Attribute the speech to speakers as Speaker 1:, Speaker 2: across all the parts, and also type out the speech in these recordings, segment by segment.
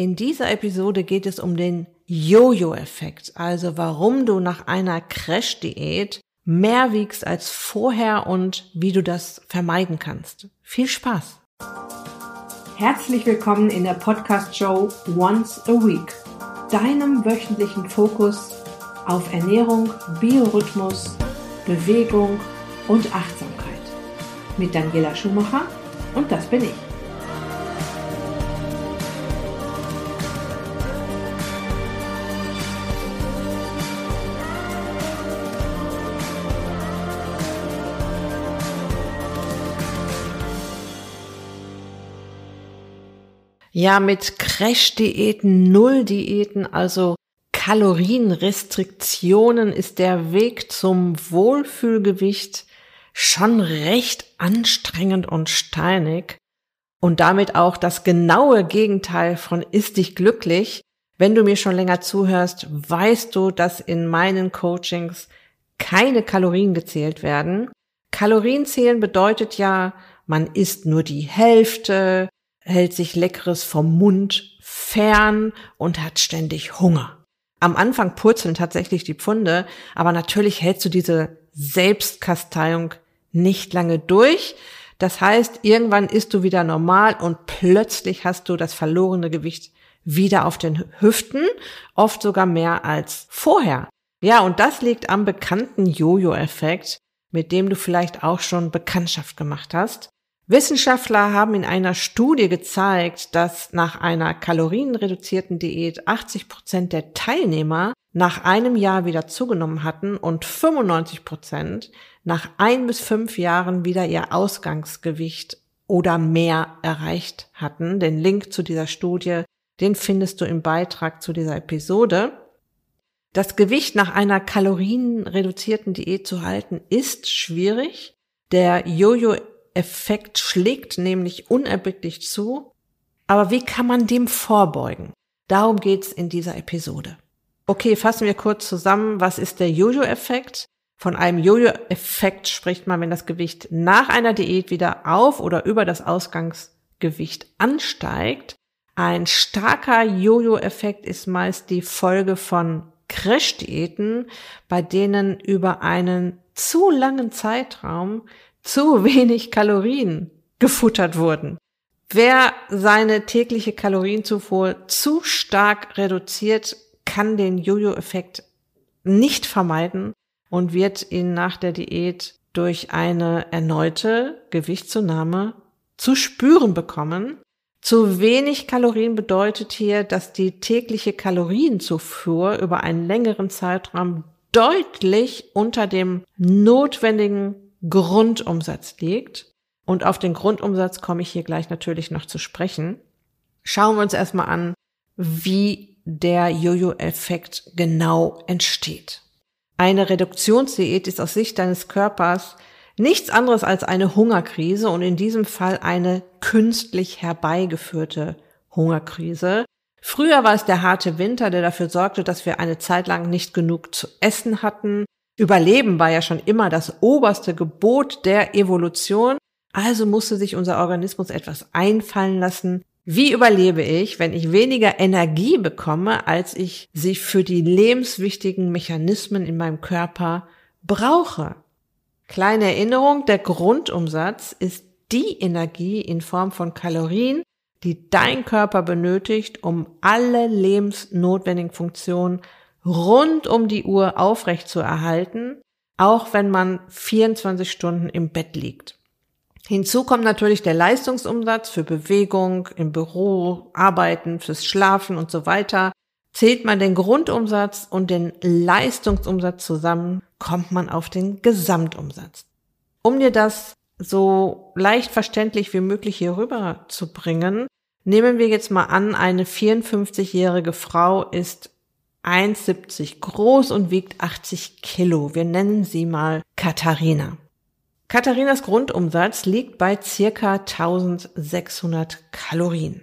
Speaker 1: In dieser Episode geht es um den Jojo-Effekt, also warum du nach einer Crash-Diät mehr wiegst als vorher und wie du das vermeiden kannst. Viel Spaß!
Speaker 2: Herzlich willkommen in der Podcast-Show Once a Week, deinem wöchentlichen Fokus auf Ernährung, Biorhythmus, Bewegung und Achtsamkeit. Mit Daniela Schumacher und das bin ich.
Speaker 1: Ja, mit Crash-Diäten, Null-Diäten, also Kalorienrestriktionen ist der Weg zum Wohlfühlgewicht schon recht anstrengend und steinig und damit auch das genaue Gegenteil von ist dich glücklich. Wenn du mir schon länger zuhörst, weißt du, dass in meinen Coachings keine Kalorien gezählt werden. Kalorien zählen bedeutet ja, man isst nur die Hälfte, hält sich Leckeres vom Mund fern und hat ständig Hunger. Am Anfang purzeln tatsächlich die Pfunde, aber natürlich hältst du diese Selbstkasteiung nicht lange durch. Das heißt, irgendwann isst du wieder normal und plötzlich hast du das verlorene Gewicht wieder auf den Hüften, oft sogar mehr als vorher. Ja, und das liegt am bekannten Jojo-Effekt, mit dem du vielleicht auch schon Bekanntschaft gemacht hast. Wissenschaftler haben in einer Studie gezeigt, dass nach einer kalorienreduzierten Diät 80 Prozent der Teilnehmer nach einem Jahr wieder zugenommen hatten und 95 Prozent nach ein bis fünf Jahren wieder ihr Ausgangsgewicht oder mehr erreicht hatten. Den Link zu dieser Studie, den findest du im Beitrag zu dieser Episode. Das Gewicht nach einer kalorienreduzierten Diät zu halten ist schwierig. Der Jojo Effekt schlägt nämlich unerbittlich zu. Aber wie kann man dem vorbeugen? Darum geht's in dieser Episode. Okay, fassen wir kurz zusammen. Was ist der Jojo-Effekt? Von einem Jojo-Effekt spricht man, wenn das Gewicht nach einer Diät wieder auf oder über das Ausgangsgewicht ansteigt. Ein starker Jojo-Effekt ist meist die Folge von Crash-Diäten, bei denen über einen zu langen Zeitraum zu wenig Kalorien gefuttert wurden. Wer seine tägliche Kalorienzufuhr zu stark reduziert, kann den Jojo-Effekt nicht vermeiden und wird ihn nach der Diät durch eine erneute Gewichtszunahme zu spüren bekommen. Zu wenig Kalorien bedeutet hier, dass die tägliche Kalorienzufuhr über einen längeren Zeitraum deutlich unter dem notwendigen Grundumsatz liegt. Und auf den Grundumsatz komme ich hier gleich natürlich noch zu sprechen. Schauen wir uns erstmal an, wie der Jojo-Effekt genau entsteht. Eine Reduktionsdiät ist aus Sicht deines Körpers nichts anderes als eine Hungerkrise und in diesem Fall eine künstlich herbeigeführte Hungerkrise. Früher war es der harte Winter, der dafür sorgte, dass wir eine Zeit lang nicht genug zu essen hatten, Überleben war ja schon immer das oberste Gebot der Evolution, also musste sich unser Organismus etwas einfallen lassen. Wie überlebe ich, wenn ich weniger Energie bekomme, als ich sie für die lebenswichtigen Mechanismen in meinem Körper brauche? Kleine Erinnerung, der Grundumsatz ist die Energie in Form von Kalorien, die dein Körper benötigt, um alle lebensnotwendigen Funktionen rund um die Uhr aufrecht zu erhalten, auch wenn man 24 Stunden im Bett liegt. Hinzu kommt natürlich der Leistungsumsatz für Bewegung, im Büro, Arbeiten, fürs Schlafen und so weiter. Zählt man den Grundumsatz und den Leistungsumsatz zusammen, kommt man auf den Gesamtumsatz. Um dir das so leicht verständlich wie möglich hier rüber zu bringen, nehmen wir jetzt mal an, eine 54-jährige Frau ist 1,70 groß und wiegt 80 Kilo. Wir nennen sie mal Katharina. Katharinas Grundumsatz liegt bei circa 1600 Kalorien.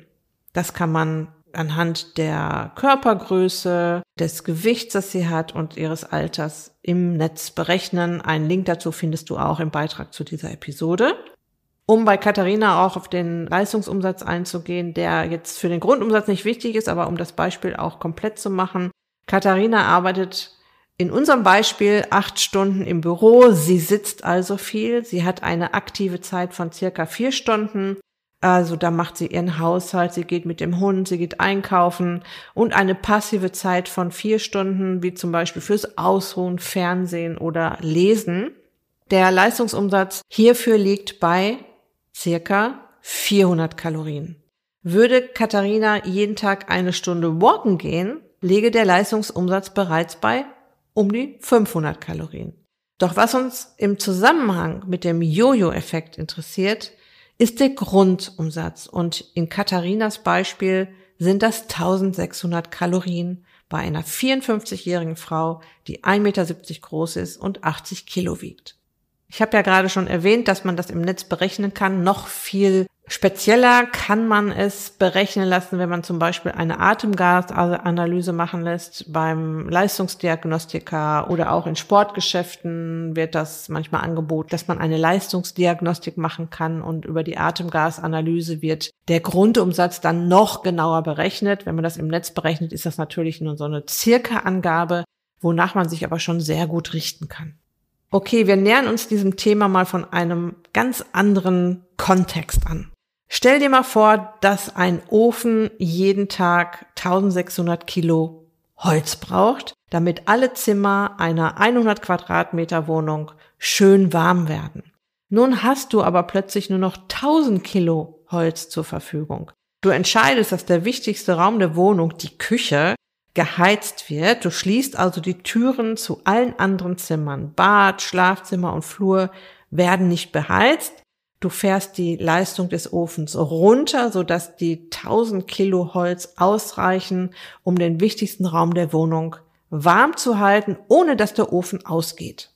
Speaker 1: Das kann man anhand der Körpergröße, des Gewichts, das sie hat und ihres Alters im Netz berechnen. Einen Link dazu findest du auch im Beitrag zu dieser Episode. Um bei Katharina auch auf den Leistungsumsatz einzugehen, der jetzt für den Grundumsatz nicht wichtig ist, aber um das Beispiel auch komplett zu machen. Katharina arbeitet in unserem Beispiel acht Stunden im Büro. Sie sitzt also viel. Sie hat eine aktive Zeit von circa vier Stunden. Also da macht sie ihren Haushalt, sie geht mit dem Hund, sie geht einkaufen und eine passive Zeit von vier Stunden, wie zum Beispiel fürs Ausruhen, Fernsehen oder Lesen. Der Leistungsumsatz hierfür liegt bei circa 400 Kalorien. Würde Katharina jeden Tag eine Stunde walken gehen, läge der Leistungsumsatz bereits bei um die 500 Kalorien. Doch was uns im Zusammenhang mit dem Jojo-Effekt interessiert, ist der Grundumsatz. Und in Katharinas Beispiel sind das 1600 Kalorien bei einer 54-jährigen Frau, die 1,70 Meter groß ist und 80 Kilo wiegt. Ich habe ja gerade schon erwähnt, dass man das im Netz berechnen kann. Noch viel spezieller kann man es berechnen lassen, wenn man zum Beispiel eine Atemgasanalyse machen lässt beim Leistungsdiagnostiker oder auch in Sportgeschäften wird das manchmal angeboten, dass man eine Leistungsdiagnostik machen kann und über die Atemgasanalyse wird der Grundumsatz dann noch genauer berechnet. Wenn man das im Netz berechnet, ist das natürlich nur so eine Circa-Angabe, wonach man sich aber schon sehr gut richten kann. Okay, wir nähern uns diesem Thema mal von einem ganz anderen Kontext an. Stell dir mal vor, dass ein Ofen jeden Tag 1600 Kilo Holz braucht, damit alle Zimmer einer 100 Quadratmeter Wohnung schön warm werden. Nun hast du aber plötzlich nur noch 1000 Kilo Holz zur Verfügung. Du entscheidest, dass der wichtigste Raum der Wohnung, die Küche, geheizt wird. Du schließt also die Türen zu allen anderen Zimmern. Bad, Schlafzimmer und Flur werden nicht beheizt. Du fährst die Leistung des Ofens runter, sodass die 1000 Kilo Holz ausreichen, um den wichtigsten Raum der Wohnung warm zu halten, ohne dass der Ofen ausgeht.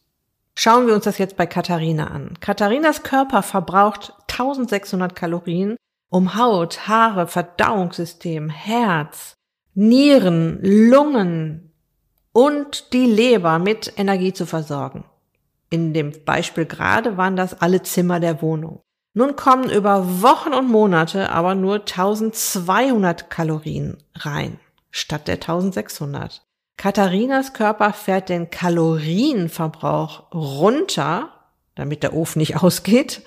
Speaker 1: Schauen wir uns das jetzt bei Katharina an. Katharinas Körper verbraucht 1600 Kalorien, um Haut, Haare, Verdauungssystem, Herz, Nieren, Lungen und die Leber mit Energie zu versorgen. In dem Beispiel gerade waren das alle Zimmer der Wohnung. Nun kommen über Wochen und Monate aber nur 1200 Kalorien rein, statt der 1600. Katharinas Körper fährt den Kalorienverbrauch runter, damit der Ofen nicht ausgeht,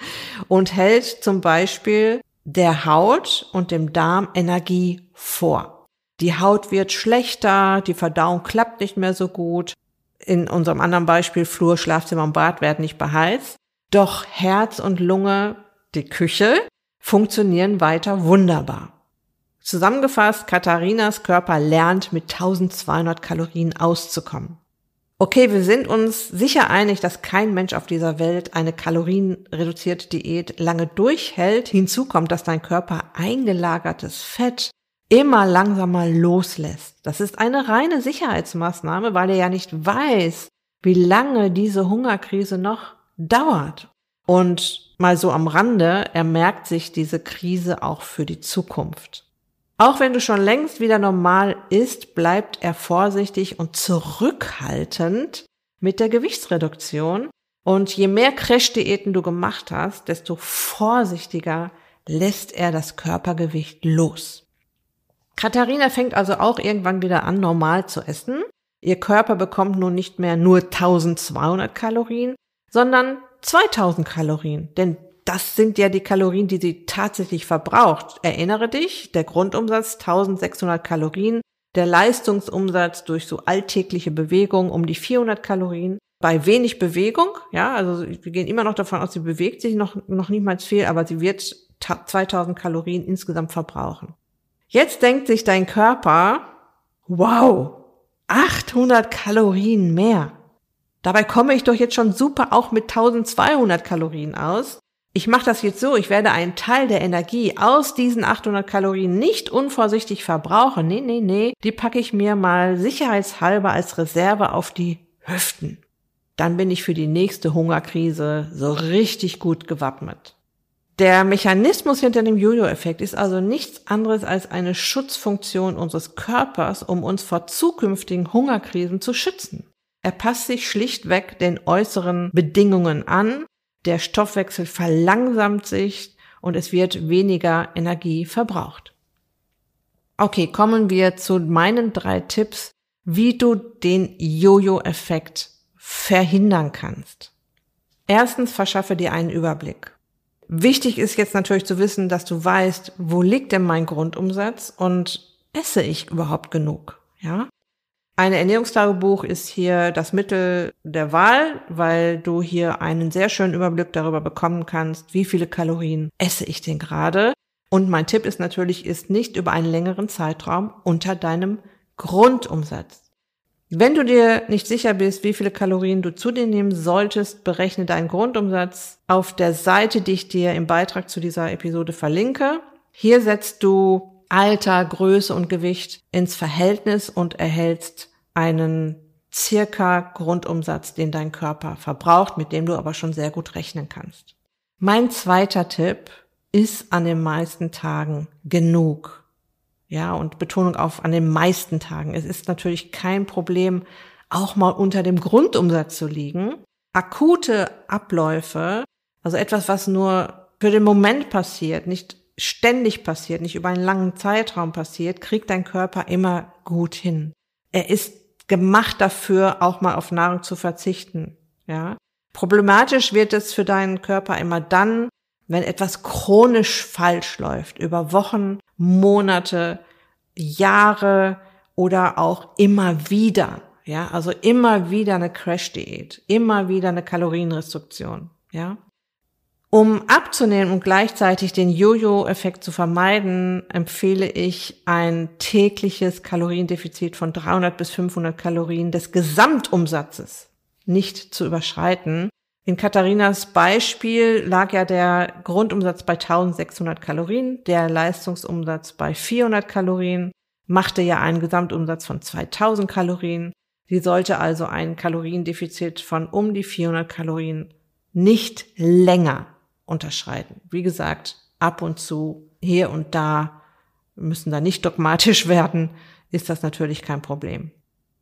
Speaker 1: und hält zum Beispiel der Haut und dem Darm Energie vor. Die Haut wird schlechter, die Verdauung klappt nicht mehr so gut. In unserem anderen Beispiel Flur, Schlafzimmer und Bad werden nicht beheizt. Doch Herz und Lunge, die Küche, funktionieren weiter wunderbar. Zusammengefasst, Katharinas Körper lernt mit 1200 Kalorien auszukommen. Okay, wir sind uns sicher einig, dass kein Mensch auf dieser Welt eine kalorienreduzierte Diät lange durchhält. Hinzu kommt, dass dein Körper eingelagertes Fett immer langsamer loslässt. Das ist eine reine Sicherheitsmaßnahme, weil er ja nicht weiß, wie lange diese Hungerkrise noch dauert. Und mal so am Rande, er merkt sich diese Krise auch für die Zukunft. Auch wenn du schon längst wieder normal isst, bleibt er vorsichtig und zurückhaltend mit der Gewichtsreduktion. Und je mehr Crash-Diäten du gemacht hast, desto vorsichtiger lässt er das Körpergewicht los. Katharina fängt also auch irgendwann wieder an, normal zu essen. Ihr Körper bekommt nun nicht mehr nur 1200 Kalorien, sondern 2000 Kalorien. Denn das sind ja die Kalorien, die sie tatsächlich verbraucht. Erinnere dich, der Grundumsatz 1600 Kalorien, der Leistungsumsatz durch so alltägliche Bewegung um die 400 Kalorien. Bei wenig Bewegung, ja, also wir gehen immer noch davon aus, sie bewegt sich noch, noch niemals viel, aber sie wird 2000 Kalorien insgesamt verbrauchen. Jetzt denkt sich dein Körper, wow, 800 Kalorien mehr. Dabei komme ich doch jetzt schon super auch mit 1200 Kalorien aus. Ich mache das jetzt so, ich werde einen Teil der Energie aus diesen 800 Kalorien nicht unvorsichtig verbrauchen. Nee, nee, nee, die packe ich mir mal sicherheitshalber als Reserve auf die Hüften. Dann bin ich für die nächste Hungerkrise so richtig gut gewappnet. Der Mechanismus hinter dem Jojo-Effekt ist also nichts anderes als eine Schutzfunktion unseres Körpers, um uns vor zukünftigen Hungerkrisen zu schützen. Er passt sich schlichtweg den äußeren Bedingungen an, der Stoffwechsel verlangsamt sich und es wird weniger Energie verbraucht. Okay, kommen wir zu meinen drei Tipps, wie du den Jojo-Effekt verhindern kannst. Erstens verschaffe dir einen Überblick. Wichtig ist jetzt natürlich zu wissen, dass du weißt, wo liegt denn mein Grundumsatz und esse ich überhaupt genug? Ja? Ein Ernährungstagebuch ist hier das Mittel der Wahl, weil du hier einen sehr schönen Überblick darüber bekommen kannst, wie viele Kalorien esse ich denn gerade. Und mein Tipp ist natürlich, ist nicht über einen längeren Zeitraum unter deinem Grundumsatz. Wenn du dir nicht sicher bist, wie viele Kalorien du zu dir nehmen solltest, berechne deinen Grundumsatz auf der Seite, die ich dir im Beitrag zu dieser Episode verlinke. Hier setzt du Alter, Größe und Gewicht ins Verhältnis und erhältst einen circa Grundumsatz, den dein Körper verbraucht, mit dem du aber schon sehr gut rechnen kannst. Mein zweiter Tipp ist an den meisten Tagen genug. Ja, und Betonung auf an den meisten Tagen. Es ist natürlich kein Problem, auch mal unter dem Grundumsatz zu liegen. Akute Abläufe, also etwas, was nur für den Moment passiert, nicht ständig passiert, nicht über einen langen Zeitraum passiert, kriegt dein Körper immer gut hin. Er ist gemacht dafür, auch mal auf Nahrung zu verzichten. Ja. Problematisch wird es für deinen Körper immer dann, wenn etwas chronisch falsch läuft, über Wochen, Monate, Jahre oder auch immer wieder. Ja, also immer wieder eine Crash-Diät, immer wieder eine Kalorienrestriktion. Ja, um abzunehmen und gleichzeitig den Jojo-Effekt zu vermeiden, empfehle ich ein tägliches Kaloriendefizit von 300 bis 500 Kalorien des Gesamtumsatzes nicht zu überschreiten. In Katharinas Beispiel lag ja der Grundumsatz bei 1600 Kalorien, der Leistungsumsatz bei 400 Kalorien, machte ja einen Gesamtumsatz von 2000 Kalorien. Sie sollte also ein Kaloriendefizit von um die 400 Kalorien nicht länger unterschreiten. Wie gesagt, ab und zu, hier und da, müssen da nicht dogmatisch werden, ist das natürlich kein Problem.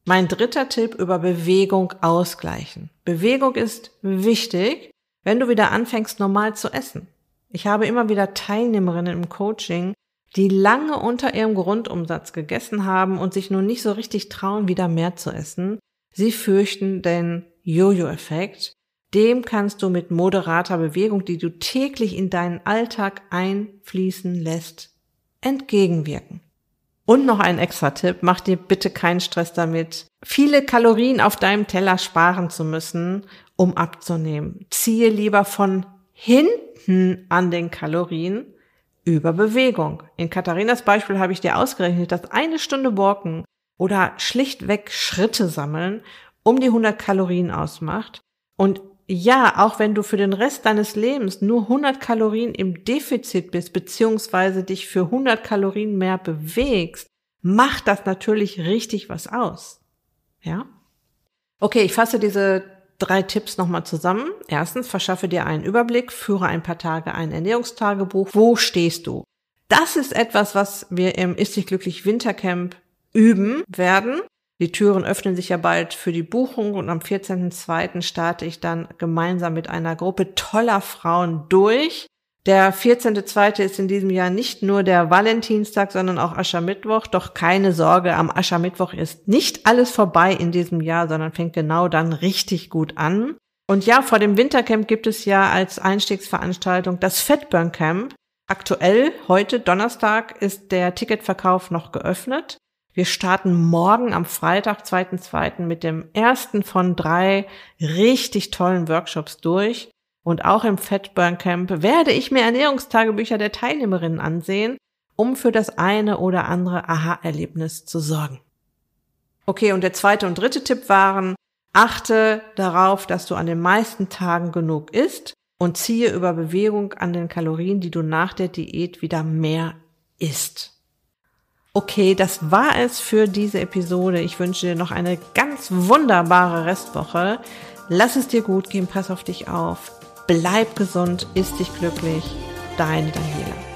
Speaker 1: Mein dritter Tipp über Bewegung ausgleichen. Bewegung ist wichtig, wenn du wieder anfängst, normal zu essen. Ich habe immer wieder Teilnehmerinnen im Coaching, die lange unter ihrem Grundumsatz gegessen haben und sich nun nicht so richtig trauen, wieder mehr zu essen. Sie fürchten den Jojo-Effekt dem kannst du mit moderater Bewegung, die du täglich in deinen Alltag einfließen lässt, entgegenwirken. Und noch ein extra Tipp, mach dir bitte keinen Stress damit, viele Kalorien auf deinem Teller sparen zu müssen, um abzunehmen. Ziehe lieber von hinten an den Kalorien über Bewegung. In Katharinas Beispiel habe ich dir ausgerechnet, dass eine Stunde Walken oder schlichtweg Schritte sammeln um die 100 Kalorien ausmacht. Und ja, auch wenn du für den Rest deines Lebens nur 100 Kalorien im Defizit bist, beziehungsweise dich für 100 Kalorien mehr bewegst, macht das natürlich richtig was aus. Ja? Okay, ich fasse diese drei Tipps nochmal zusammen. Erstens, verschaffe dir einen Überblick, führe ein paar Tage ein Ernährungstagebuch. Wo stehst du? Das ist etwas, was wir im Ist dich glücklich Wintercamp üben werden. Die Türen öffnen sich ja bald für die Buchung und am 14.02. starte ich dann gemeinsam mit einer Gruppe toller Frauen durch. Der 14.02. ist in diesem Jahr nicht nur der Valentinstag, sondern auch Aschermittwoch. Doch keine Sorge, am Aschermittwoch ist nicht alles vorbei in diesem Jahr, sondern fängt genau dann richtig gut an. Und ja, vor dem Wintercamp gibt es ja als Einstiegsveranstaltung das Fatburn Camp. Aktuell, heute Donnerstag, ist der Ticketverkauf noch geöffnet. Wir starten morgen am Freitag, 2.2. mit dem ersten von drei richtig tollen Workshops durch. Und auch im Fatburn Camp werde ich mir Ernährungstagebücher der Teilnehmerinnen ansehen, um für das eine oder andere Aha-Erlebnis zu sorgen. Okay, und der zweite und dritte Tipp waren, achte darauf, dass du an den meisten Tagen genug isst und ziehe über Bewegung an den Kalorien, die du nach der Diät wieder mehr isst. Okay, das war es für diese Episode. Ich wünsche dir noch eine ganz wunderbare Restwoche. Lass es dir gut gehen, pass auf dich auf. Bleib gesund, ist dich glücklich. Deine Daniela.